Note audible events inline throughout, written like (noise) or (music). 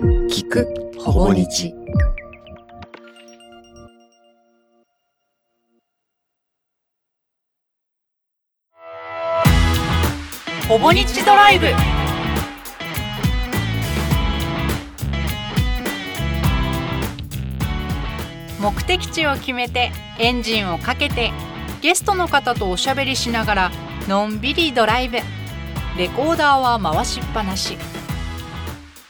聞くほぼ日。ほぼ日ドライブ。目的地を決めてエンジンをかけてゲストの方とおしゃべりしながらのんびりドライブ。レコーダーは回しっぱなし。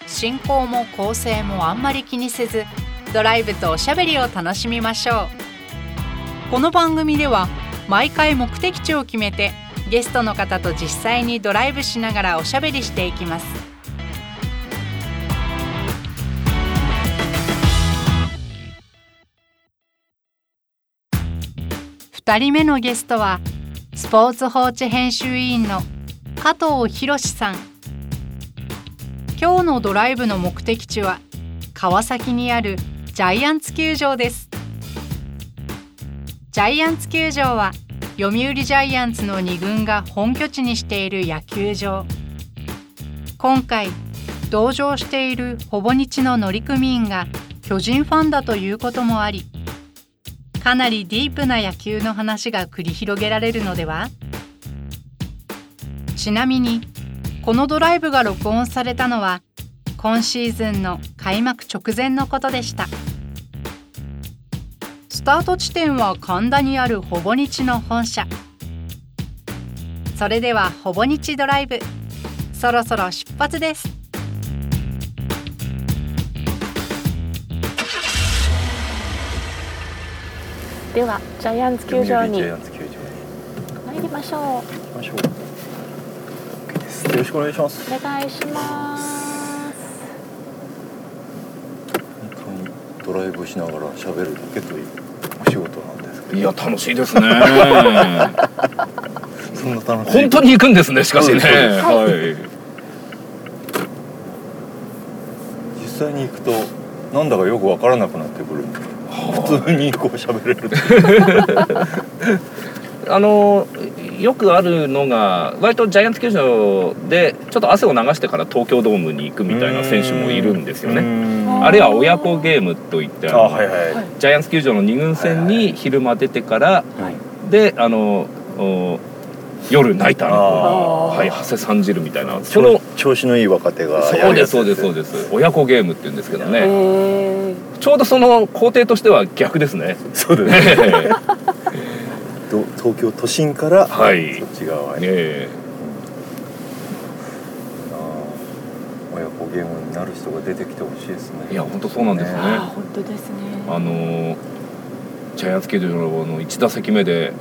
進行も構成もあんまり気にせずドライブとおしゃべりを楽しみましょう。この番組では毎回目的地を決めてゲストの方と実際にドライブしながらおしゃべりしていきます。2人目のゲストはスポーツ報知編集委員の加藤博さん。今日のドライブの目的地は川崎にあるジャイアンツ球場です。ジャイアンツ球場は読売ジャイアンツの2軍が本拠地にしている野球場。今回同乗しているほぼ日の乗組員が巨人ファンだということもありかなりディープな野球の話が繰り広げられるのでは？ちなみにこのドライブが録音されたのは今シーズンの開幕直前のことでした。スタート地点は神田にあるほぼ日の本社。それではほぼ日ドライブ。そろそろ出発です。ではジャイアンツ球場に。ジャイアンツ球場に。参りましょう行きましょう OK ですよろしくお願いします。お願いします。ドライブしながら喋るだけというお仕事なんですけど。いや楽しいですね。(laughs) そんな楽しい。本当に行くんですねしかしね。はい。実際に行くとなんだかよくわからなくなってくる普通にこう喋れる (laughs) (laughs) あのよくあるのが割とジャイアンツ球場でちょっと汗を流してから東京ドームに行くみたいな選手もいるんですよね。ねあるいは親子ゲームといってあはいはい、ジャイアンツ球場の2軍戦に昼間出てからであのお夜ナイターのはい馳せ参じるみたいなそそのの調子のいい若手がそうですそうですそうでです。親子ゲームって言うんですけどね。えちょうどその工程としては逆ですね。そうですね。ど (laughs) 東京都心からはい。そっち側に、えあ。ー親子ゲームになる人が出てきてほしいですね。いや本当そうなんですよね。ー、あー本当ですね。あのージャイアンツ球場の1打席目でう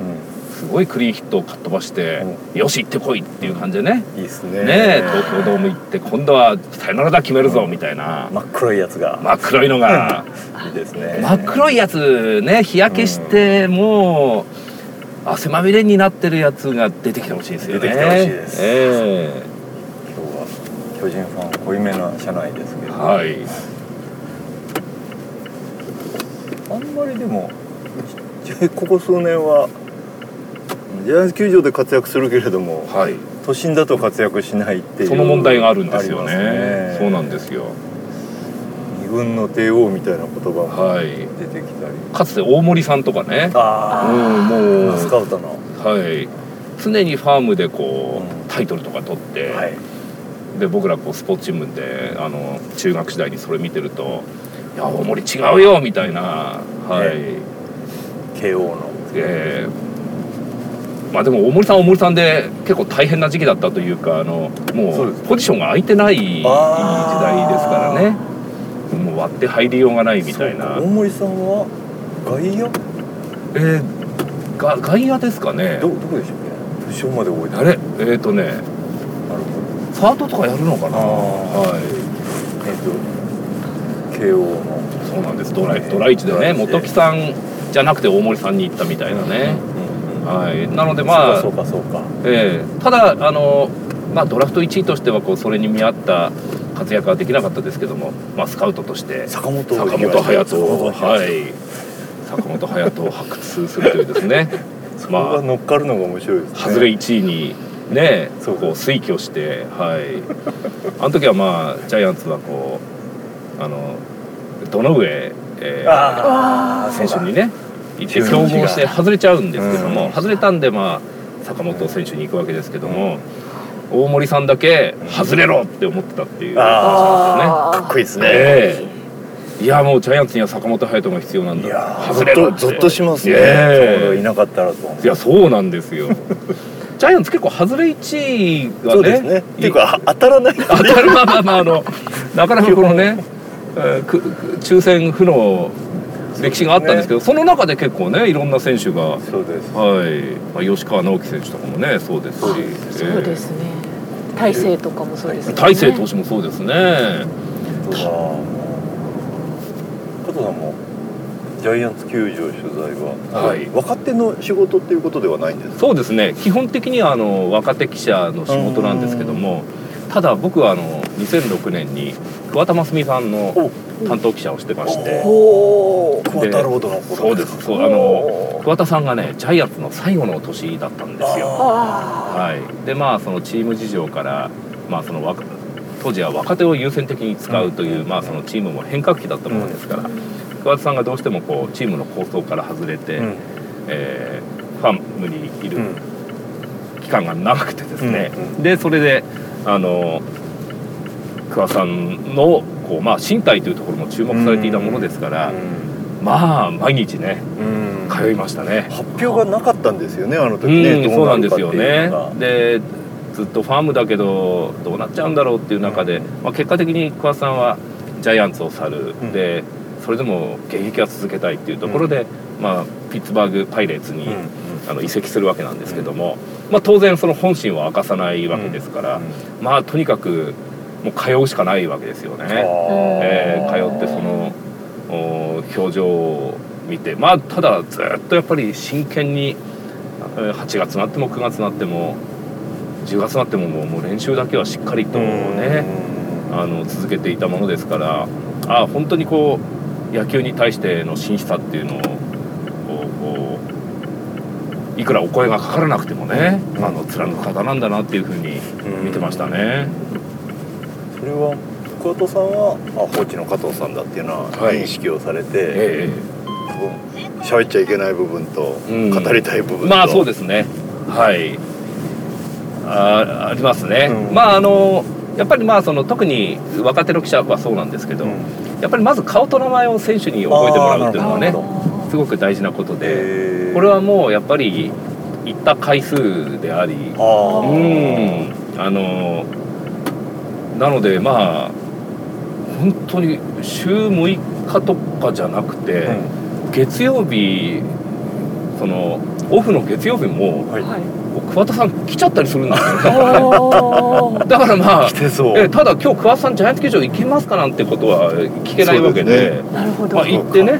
すごいクリーンヒットをかっ飛ばして、よし行ってこいっていう感じでね。ん。いいですね。ねえ東京ドーム行って今度はサヨナラだ決めるぞみたいな。真っ黒いやつが。真っ黒いのが。(laughs) いいですね。真っ黒いやつね日焼けしてもう汗まみれになってるやつが出てきてほしいですよね。出てきてほしいです。え今日は巨人ファン濃いめな車内ですけえど、はい。あんまりでもじここ数年はジャイアンツ球場で活躍するけれどもはい。都心だと活躍しないっていうその問題があるんですよね。ありますそうなんですよ二軍の帝王みたいな言葉もはい。出てきたり、かつて大森さんとかね。あうんもう。スカウトの。はい。常にファームでこうタイトルとか取って、はい。で僕らこうスポーツ新聞であの中学時代にそれ見てると「いや大森違うよ」みたいな。はい、慶応の。えーまあでも大森さんは大森さんで結構大変な時期だったというかあのもそうポジションが空いてない時代ですあーからねもう割って入りようがないみたいな。大森さんは外野？えーが外野ですかね。どどこでしたっけ？ポジションまで覚えてあれえっ、ー、とねなるほど。サードとかやるのかな。はい。えっと慶応の。そうなんです。ドライドライチでねドライチで。元木さんじゃなくて大森さんに行ったみたいなね、うんうんはい。なのでまあそうかそうかそうか。ええただあの、まあ、ドラフト1位としてはこうそれに見合った活躍はできなかったですけども、まあ、スカウトとして坂本坂本勇人をはい。坂本勇人を発掘するというですね。(laughs) そこが乗っかるのが面白いですね。外れ1位にねそうこう推挙してはい。あの時はまあジャイアンツはこうあの堂上、えーあ選手にね行って競合して外れちゃうんですけども、うん。外れたんでまあ坂本選手に行くわけですけども、大森さんだけ外れろって思ってたっていうあ話かっこいいですね、ええ。いやもうジャイアンツには坂本勇人が必要なんだ。いやー外れろって。ゾッとしますね、ええ。ちょうどいなかったらと。いやそうなんですよ。(laughs) ジャイアンツ結構外れ1位がねそうですね。っていうか当たらない。当たるまあまあまああの (laughs) なかなかこのね、え抽選不の歴史があったんですけどその中で結構ねいろんな選手がそうです。はい、まあ、吉川直樹選手とかもねそうですし。そうですね大勢とかもそうですね。えー大勢投手もそうですね。加藤さんもジャイアンツ球場取材は、はい。若手の仕事っていうことではないんですか？そうですね。基本的にはあの若手記者の仕事なんですけどもただ僕はあの2006年に桑田真澄さんの担当記者をしてまして。桑田ロードの頃そうです。そうあの桑田さんがねジャイアンツの最後の年だったんですよ。あはい、でまあそのチーム事情から、まあ、その若当時は若手を優先的に使うという、まあ、そのチームも変革期だったものですから、桑田さんがどうしてもこうチームの構想から外れて、うん。えーファームにいるうん。期間が長くてですね、うんうん。でそれであの桑田さんのこう、まあ、身体というところも注目されていたものですから、まあ毎日ねうん。通いましたね。発表がなかったんですよねあの時うんね、どそうなんですよね。でずっとファームだけどどうなっちゃうんだろうっていう中で、まあ、結果的に桑田さんはジャイアンツを去る、うん。でそれでも現役は続けたいっていうところで、まあ、ピッツバーグ・パイレーツに、うん。あの移籍するわけなんですけども、まあ、当然その本心は明かさないわけですから、まあとにかくもう通うしかないわけですよね。えー通ってそのお表情を見てまあただずっとやっぱり真剣にえー8月になっても9月になっても10月になってももう練習だけはしっかりとねあの続けていたものですからあ本当にこう野球に対しての真摯さっていうのをいくらお声がかからなくてもねあの貫く方なんだなっていうふうに見てましたね。それは桑田さんはあ放置の加藤さんだっていうのははい。認識をされて、え喋っちゃいけない部分と、うん。語りたい部分と。まあそうですね。はい。あありますね、うん。まああのやっぱりまあその特に若手の記者はそうなんですけど、うん。やっぱりまず顔と名前を選手に覚えてもらうっていうのはねすごく大事なことでこれはもうやっぱり行った回数でありうん。あのなのでまあ本当に週6日とかじゃなくて、月曜日そのオフの月曜日もはい。はい。桑田さん来ちゃったりするんですよ (laughs) だからまあ来てそう。えただ今日桑田さんジャイアンツ球場行けますかなんてことは聞けないわけでそうですなるほど。まあ、行ってね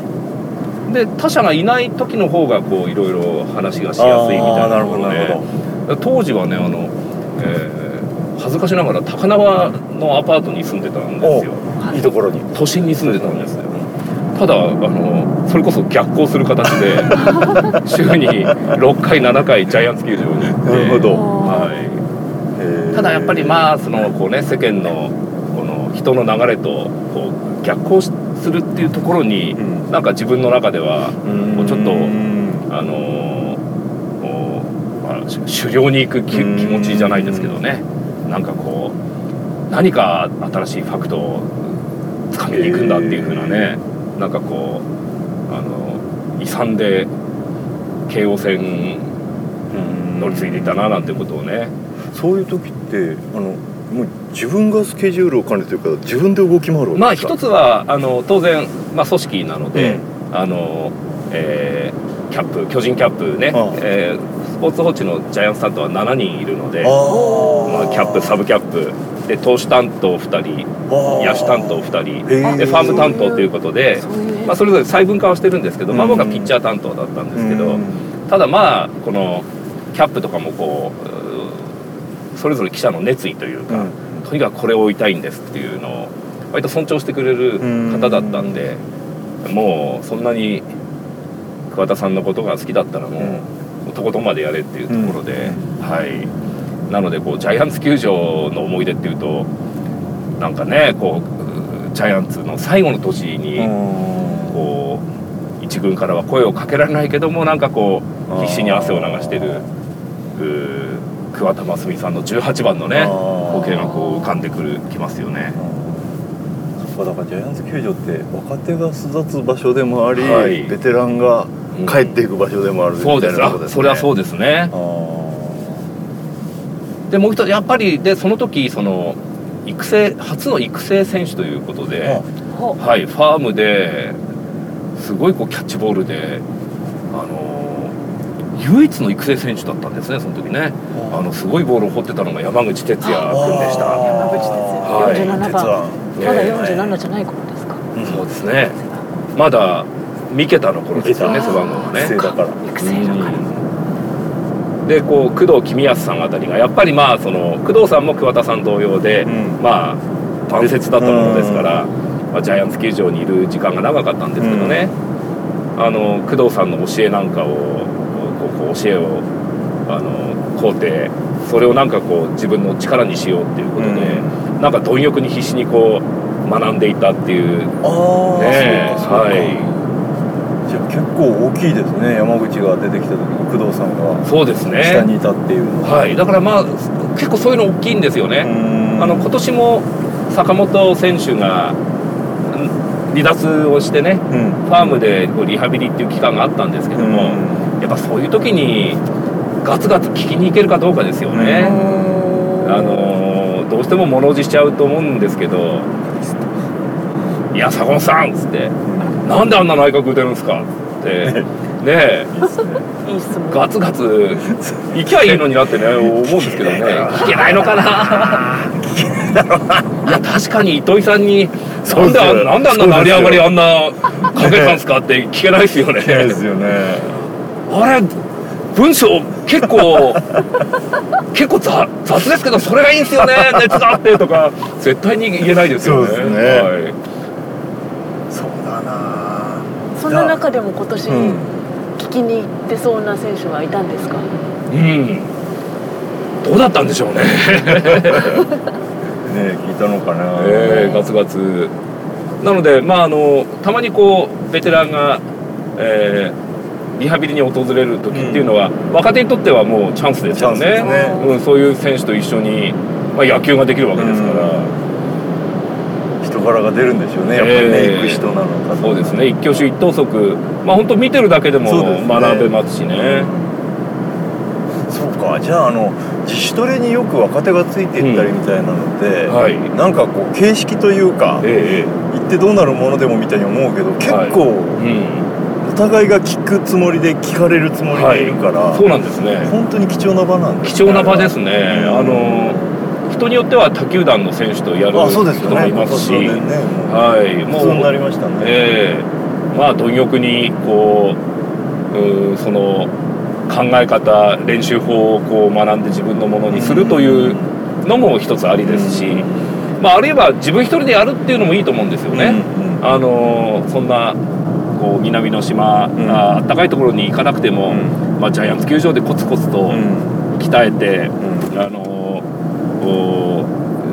で他者がいない時の方がこういろいろ話がしやすいみたいなところで。当時はねあの、えー恥ずかしながら高輪のアパートに住んでたんですよ。いいところに。都心に住んでたんですよ。ただあのそれこそ逆行する形で (laughs) 週に6回7回ジャイアンツ球場に行って。なるほど。はい、ただやっぱりまあそのこうね世間のこの人の流れとこう逆行しするっていうところにうん。なんか自分の中ではこうちょっとうんあのまあ、し狩猟に行く気気持ちじゃないですけどね。なんかこう何か新しいファクトをつかみに行くんだっていう風なねなんかこうあの遺産で京王線乗り継いでいたななんてことをね。そういう時ってあのもう自分がスケジュールを管理というか自分で動き回るわけですか？まあ一つはあの当然、まあ、組織なので、あのえーキャップ巨人キャップね、ああえースポーツ報知のジャイアンツ担当は7人いるのでまあ、キャップサブキャップ。で投手担当2人野手担当2人。でファーム担当ということで、まあ、それぞれ細分化はしてるんですけど、まあ、うん僕はピッチャー担当だったんですけど、うん。ただまあこのキャップとかもこうそれぞれ記者の熱意というか、とにかくこれを追いたいんですっていうのを割と尊重してくれる方だったんで、もうそんなに桑田さんのことが好きだったらもう、とことんまでやれっていうところで、はい。なのでこうジャイアンツ球場の思い出っていうとなんかねこうジャイアンツの最後の年にこう一軍からは声をかけられないけどもなんかこう必死に汗を流してる桑田真澄さんの18番のね光景がこう浮かんでくるきますよね。そっかだからジャイアンツ球場って若手が巣立つ場所でもあり、はい、ベテランが帰っていく場所でもあるみたいなことですね。それはそうですね。でもう一つやっぱりでその時その育成初の育成選手ということで、はい、ファームですごいこうキャッチボールで、あの唯一の育成選手だったんですねその時ね、あのすごいボールを放ってたのが山口哲也君でした。山口哲也、はい、47番。まだ47じゃない頃ですか、うん、そうですね。まだ三桁の頃ですよね背番号がね。育成だから。育成だから、でこう工藤公康さんあたりがやっぱりまあその工藤さんも桑田さん同様で、うん、まあ伝説だったものですから、まあ、ジャイアンツ球場にいる時間が長かったんですけどね、うん、あの工藤さんの教えなんかをこう教えをあの肯定それをなんかこう自分の力にしようっていうことで、うん、なんか貪欲に必死にこう学んでいたっていうねはい。じゃあ結構大きいですね山口が出てきた時に工藤さんが。そうですね。下にいたっていうのは、はい、だからまあ結構そういうの大きいんですよね。あの今年も坂本選手が離脱をしてね、うん、ファームでリハビリっていう期間があったんですけどもやっぱそういう時にガツガツ聞きに行けるかどうかですよね。あのどうしても物おじしちゃうと思うんですけど「いや坂本さん」っつって。なんであんな内閣打てるんですかって。(laughs) ねえ。ガツガツ行きゃいいのになってね思うんですけどね。(laughs) 聞けないのかな。いや確かに糸井さんになんであなんであんな成り上がりあんなかけたんすかって聞けないですよね。ですよねあれ文章結構 (laughs) 結構雑雑ですけどそれがいいんですよね熱があってとか絶対に言えないですよね。そうですね、はい。そんな中でも今年聞きに行ってそうな選手はいたんですか？うん。どうだったんでしょうね。(laughs) ね聞いたのかな、えー、ガツガツ。なのでまああのたまにこうベテランが、えー、リハビリに訪れる時っていうのは、うん、若手にとってはもうチャンスですよね、ね、うん、そういう選手と一緒に、まあ、野球ができるわけですから。うん。柄が出るんでしょうね。やっぱりね、行く人なのかそうですね。一挙手一投足。まあ本当見てるだけでも学べますしね。そうか。じゃああの自主トレによく若手がついていったりみたいなので、うん。はい、なんかこう形式というか、え行ってどうなるものでもみたいに思うけど結構、うん、お互いが聞くつもりで聞かれるつもりでいるから、はい、そうなんですね。本当に貴重な場なんですね。貴重な場ですね、あの人によっては他球団の選手とやる人もいますし、ね、はい、もうなりましたね。えー、まあ貪欲にこううその考え方練習法をこう学んで自分のものにするというのも一つありですし、まあ、あるいは自分一人でやるっていうのもいいと思うんですよね。あのそんなこう南の島、うん、あったかいところに行かなくても、うん、まあ、ジャイアンツ球場でコツコツと鍛えて、うん、あの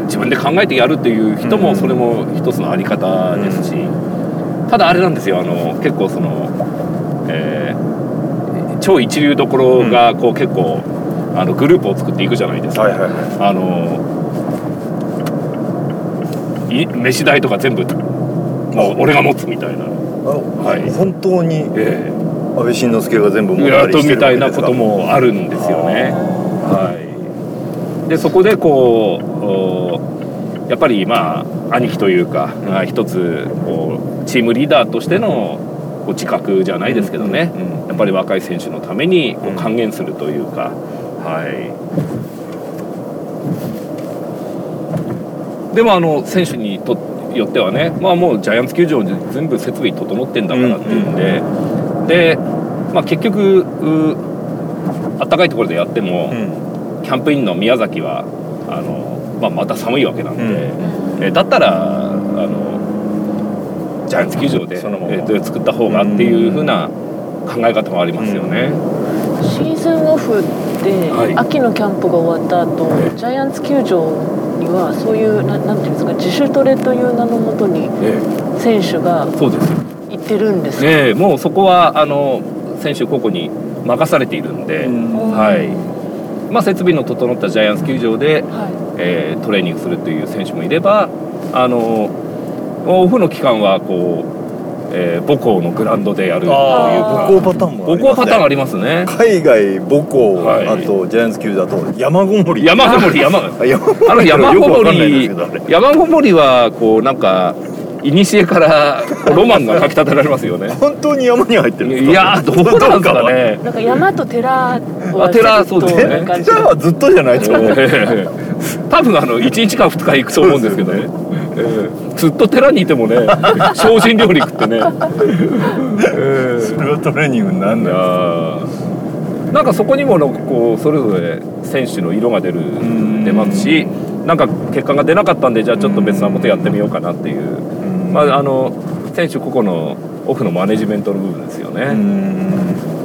自分で考えてやるっていう人もそれも一つのあり方ですし、ただあれなんですよあの結構その、えー、超一流どころがこう結構あのグループを作っていくじゃないですか。はいはいはい、あの飯代とか全部もう俺が持つみたいな、はい、本当に、えー、安倍晋之助が全部持ったりしてるみたいなこともあるんですよね。はい。でそこでこうやっぱりまあ兄貴というか、うん、一つこうチームリーダーとしてのこう自覚じゃないですけどね、うんうん、やっぱり若い選手のためにこう還元するというか、はい。でもあの選手にとよってはね、まあ、もうジャイアンツ球場で全部設備整ってんだからっていうんで、で、まあ、結局あったかいところでやっても、キャンプインの宮崎はあの、まあ、また寒いわけなんで、うん、えだったらあのジャイアンツ球場でそのまま、え作った方がっていうふうな考え方もありますよね。シーズンオフで、はい、秋のキャンプが終わった後、ジャイアンツ球場にはそういうななんていうんですか自主トレという名のもとに選手がそうです。行ってるんですか、ええ、もうそこはあの選手個々に任されているんで、はい。まあ、設備の整ったジャイアンツ球場で、はい、えー、トレーニングするという選手もいればあのオフの期間はこうえー、母校のグラウンドでやるという母校パターンもあります、ね、母校パターンありますね。海外母校、はい、あとジャイアンツ球だと山ごもり。山ごもり山。(laughs) あの山ごもり山ごもりはこうなんか古からロマンがかき立てられますよね。本当に山に入ってるいやどこなんですかね。なんか山と寺は寺そうですね。寺はずっとじゃないですか。(laughs) 多分あの1日か2日行くと思うんですけどねえー、ずっと寺にいてもね (laughs) 精進料理食ってね、えー、それはトレーニングになんだなんかそこにもこうそれぞれ選手の色が出る出ますしなんか結果が出なかったんでじゃあちょっと別なことやってみようかなっていう。まああの選手個々のオフのマネジメントの部分ですよね。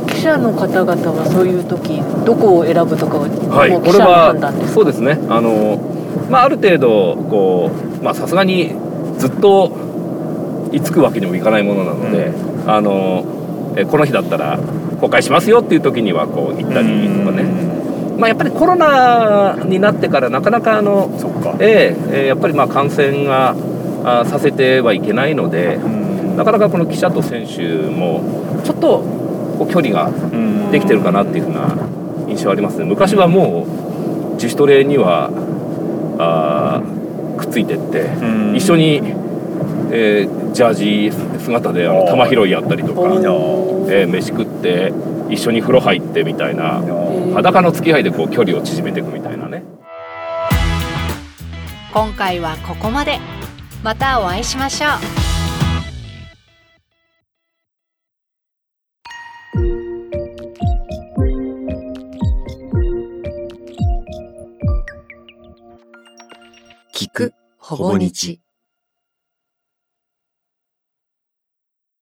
記者の方々はそういう時どこを選ぶとかは、はい、これはそうですねあの、まあ、ある程度こうまあさすがにずっと居つくわけにもいかないものなので、うん、あのえこの日だったら公開しますよっていう時にはこう行ったりとかね、まあ、やっぱりコロナになってからなかなかあのええやっぱりまあ感染があさせてはいけないので、なかなかこの記者と選手もちょっとこう距離ができてるかなっていうふうな印象ありますね。昔はもう自主トレにはあくっついてって、一緒に、えー、ジャージ姿であの玉拾いやったりとか、えー、飯食って一緒に風呂入ってみたいな裸の付き合いでこう距離を縮めていくみたいなね。今回はここまで。またお会いしましょうほぼ日。